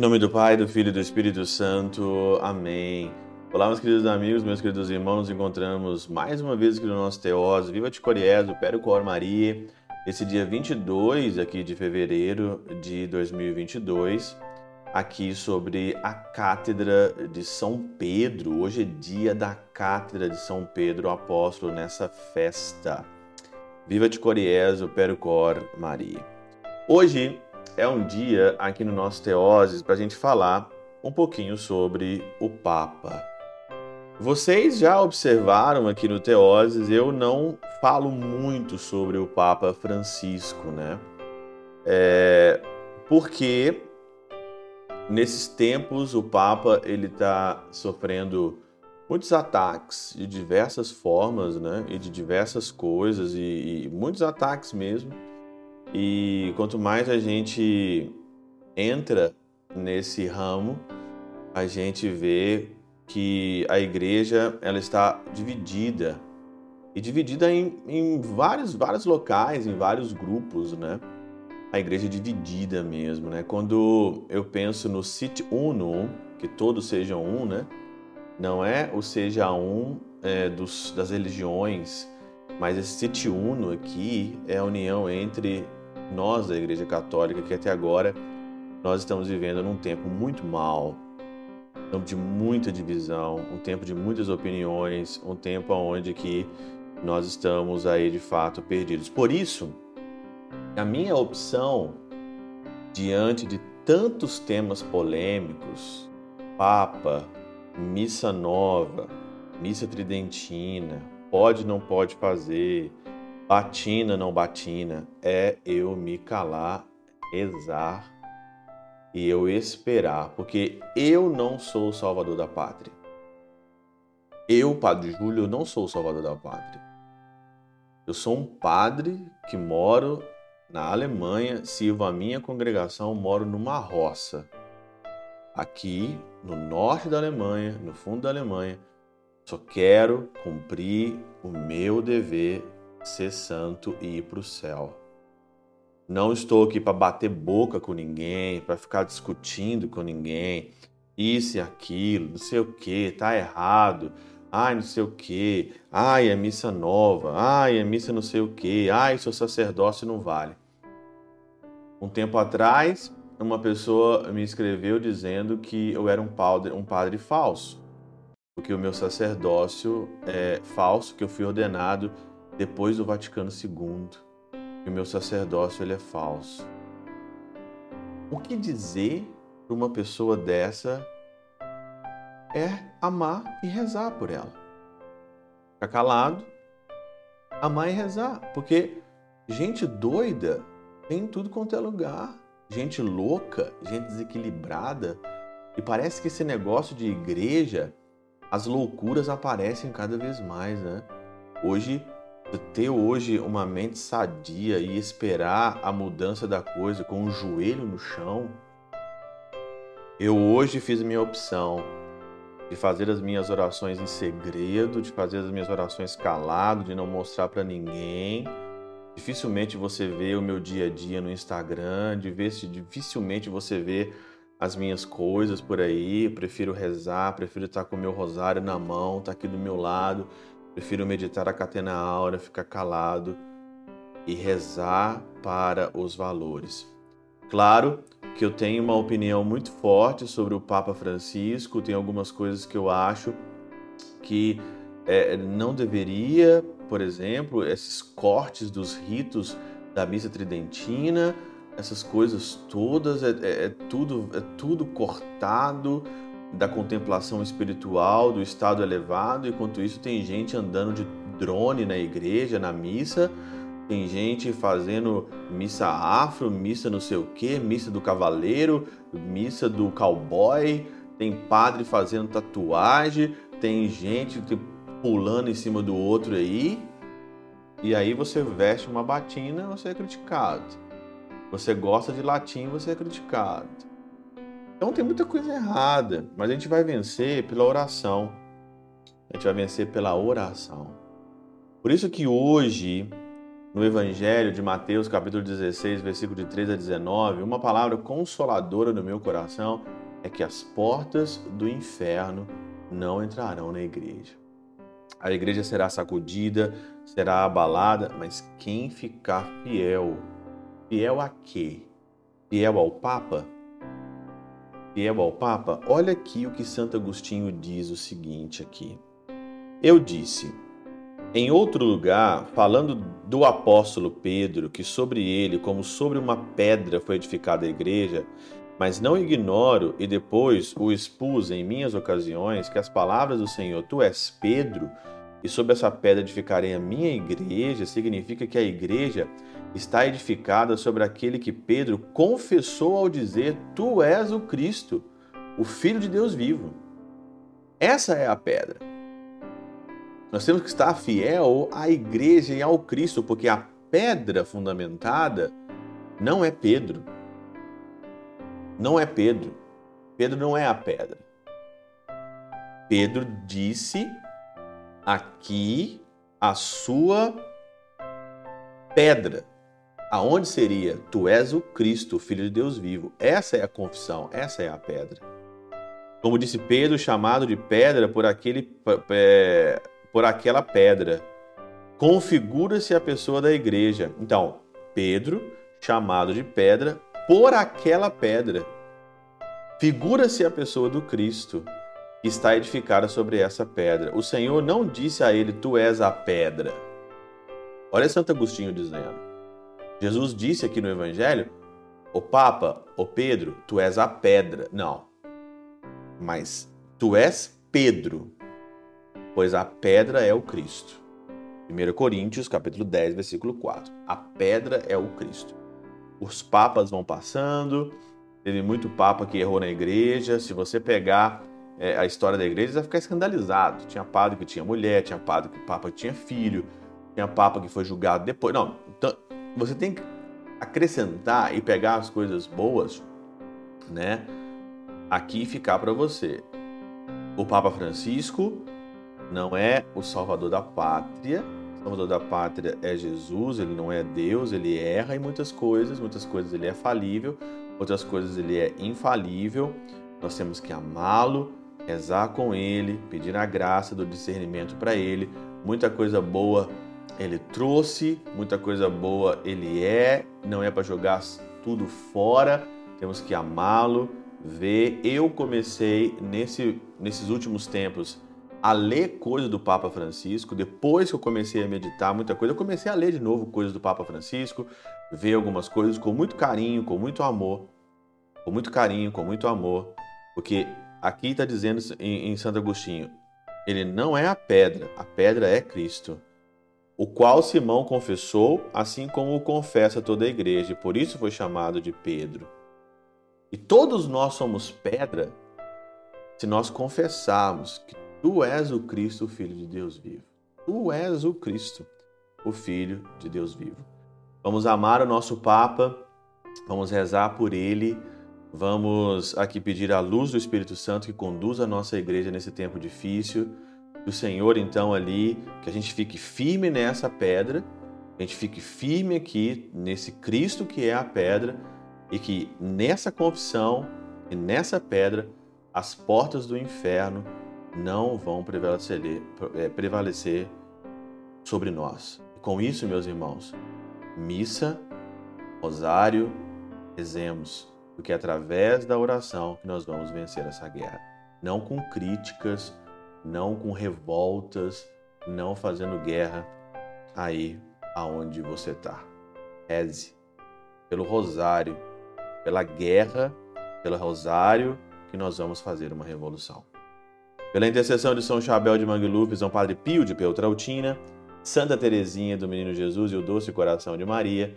nome do Pai, do Filho e do Espírito Santo. Amém. Olá, meus queridos amigos, meus queridos irmãos, nos encontramos mais uma vez aqui no nosso Teós. Viva de Coriezo, Péro Cor Maria. Esse dia 22 aqui de fevereiro de 2022, aqui sobre a Cátedra de São Pedro. Hoje é dia da Cátedra de São Pedro, Apóstolo, nessa festa. Viva de Coriezo, Péro Cor Maria. Hoje é um dia aqui no nosso Teoses para a gente falar um pouquinho sobre o Papa. Vocês já observaram aqui no Teoses, eu não falo muito sobre o Papa Francisco, né? É, porque nesses tempos o Papa ele está sofrendo muitos ataques de diversas formas, né? E de diversas coisas e, e muitos ataques mesmo e quanto mais a gente entra nesse ramo, a gente vê que a igreja ela está dividida e dividida em, em vários, vários locais, em vários grupos, né? A igreja é dividida mesmo, né? Quando eu penso no sit uno, que todos sejam um, né? Não é o seja um é, dos, das religiões, mas esse sit uno aqui é a união entre nós da Igreja Católica, que até agora nós estamos vivendo num tempo muito mal, um tempo de muita divisão, um tempo de muitas opiniões, um tempo onde que nós estamos aí de fato perdidos. Por isso, a minha opção diante de tantos temas polêmicos, Papa, missa nova, missa tridentina, pode não pode fazer, Batina, não batina, é eu me calar, rezar e eu esperar, porque eu não sou o salvador da pátria. Eu, Padre Júlio, não sou o salvador da pátria. Eu sou um padre que moro na Alemanha, sirvo a minha congregação, moro numa roça. Aqui, no norte da Alemanha, no fundo da Alemanha, só quero cumprir o meu dever ser santo e ir para o céu. Não estou aqui para bater boca com ninguém, para ficar discutindo com ninguém, isso e aquilo, não sei o que, tá errado, ai não sei o que, ai é missa nova, ai é missa não sei o que, ai seu sacerdócio não vale. Um tempo atrás, uma pessoa me escreveu dizendo que eu era um padre, um padre falso, porque o meu sacerdócio é falso, que eu fui ordenado depois do Vaticano II, que o meu sacerdócio ele é falso. O que dizer para uma pessoa dessa é amar e rezar por ela. Ficar calado, amar e rezar, porque gente doida tem tudo quanto é lugar, gente louca, gente desequilibrada, e parece que esse negócio de igreja, as loucuras aparecem cada vez mais, né? Hoje ter hoje uma mente sadia e esperar a mudança da coisa com o joelho no chão, eu hoje fiz minha opção de fazer as minhas orações em segredo, de fazer as minhas orações calado, de não mostrar para ninguém. Dificilmente você vê o meu dia a dia no Instagram, dificilmente você vê as minhas coisas por aí. prefiro rezar, prefiro estar com o meu rosário na mão, estar aqui do meu lado, Prefiro meditar a catena aura, ficar calado e rezar para os valores. Claro que eu tenho uma opinião muito forte sobre o Papa Francisco, tem algumas coisas que eu acho que é, não deveria, por exemplo, esses cortes dos ritos da missa tridentina, essas coisas todas, é, é, é tudo, é tudo cortado da contemplação espiritual, do estado elevado, enquanto isso tem gente andando de drone na igreja, na missa, tem gente fazendo missa afro, missa não sei o que, missa do cavaleiro, missa do cowboy, tem padre fazendo tatuagem, tem gente pulando em cima do outro aí, e aí você veste uma batina, você é criticado. Você gosta de latim, você é criticado. Então tem muita coisa errada, mas a gente vai vencer pela oração. A gente vai vencer pela oração. Por isso que hoje no Evangelho de Mateus, capítulo 16, versículo de 3 a 19, uma palavra consoladora no meu coração é que as portas do inferno não entrarão na igreja. A igreja será sacudida, será abalada, mas quem ficar fiel, fiel a quê? Fiel ao Papa? Fiel ao Papa? Olha aqui o que Santo Agostinho diz o seguinte aqui. Eu disse, em outro lugar, falando do apóstolo Pedro, que sobre ele, como sobre uma pedra, foi edificada a igreja, mas não ignoro e depois o expus em minhas ocasiões que as palavras do Senhor, tu és Pedro, e sobre essa pedra edificarei a minha igreja, significa que a igreja está edificada sobre aquele que Pedro confessou ao dizer: Tu és o Cristo, o Filho de Deus vivo. Essa é a pedra. Nós temos que estar fiel à igreja e ao Cristo, porque a pedra fundamentada não é Pedro não é Pedro. Pedro não é a pedra. Pedro disse aqui a sua pedra. Aonde seria? Tu és o Cristo, Filho de Deus vivo. Essa é a confissão, essa é a pedra. Como disse Pedro, chamado de pedra por, aquele, é, por aquela pedra. Configura-se a pessoa da igreja. Então, Pedro, chamado de pedra por aquela pedra. Figura-se a pessoa do Cristo está edificada sobre essa pedra. O Senhor não disse a ele: Tu és a pedra. Olha Santo Agostinho dizendo. Jesus disse aqui no Evangelho: O Papa, o Pedro, tu és a pedra. Não. Mas tu és Pedro, pois a pedra é o Cristo. 1 Coríntios, capítulo 10, versículo 4. A pedra é o Cristo os papas vão passando, teve muito papa que errou na igreja. Se você pegar é, a história da igreja, você vai ficar escandalizado. Tinha padre que tinha mulher, tinha padre que papa que tinha filho, tinha papa que foi julgado depois. Não, então você tem que acrescentar e pegar as coisas boas, né? Aqui ficar para você. O Papa Francisco não é o salvador da pátria, Salvador da pátria é Jesus, ele não é Deus, ele erra em muitas coisas, muitas coisas ele é falível, outras coisas ele é infalível. Nós temos que amá-lo, rezar com ele, pedir a graça do discernimento para ele. Muita coisa boa ele trouxe, muita coisa boa ele é, não é para jogar tudo fora. Temos que amá-lo, ver. Eu comecei nesse, nesses últimos tempos a ler coisas do Papa Francisco. Depois que eu comecei a meditar muita coisa, eu comecei a ler de novo coisas do Papa Francisco, ver algumas coisas com muito carinho, com muito amor. Com muito carinho, com muito amor. Porque aqui está dizendo em, em Santo Agostinho: ele não é a pedra, a pedra é Cristo. O qual Simão confessou, assim como o confessa toda a igreja, e por isso foi chamado de Pedro. E todos nós somos pedra se nós confessarmos que Tu és o Cristo, o Filho de Deus vivo. Tu és o Cristo, o Filho de Deus vivo. Vamos amar o nosso Papa, vamos rezar por ele, vamos aqui pedir a luz do Espírito Santo que conduz a nossa igreja nesse tempo difícil. O Senhor, então, ali, que a gente fique firme nessa pedra, a gente fique firme aqui nesse Cristo que é a pedra e que nessa confissão e nessa pedra as portas do inferno não vão prevalecer, é, prevalecer sobre nós. Com isso, meus irmãos, missa, rosário, rezemos, porque é através da oração que nós vamos vencer essa guerra. Não com críticas, não com revoltas, não fazendo guerra aí aonde você está. Reze pelo rosário, pela guerra, pelo rosário que nós vamos fazer uma revolução. Pela intercessão de São Chabel de Mangluf, São Padre Pio de Peltrautina, Santa Teresinha do Menino Jesus e o Doce Coração de Maria,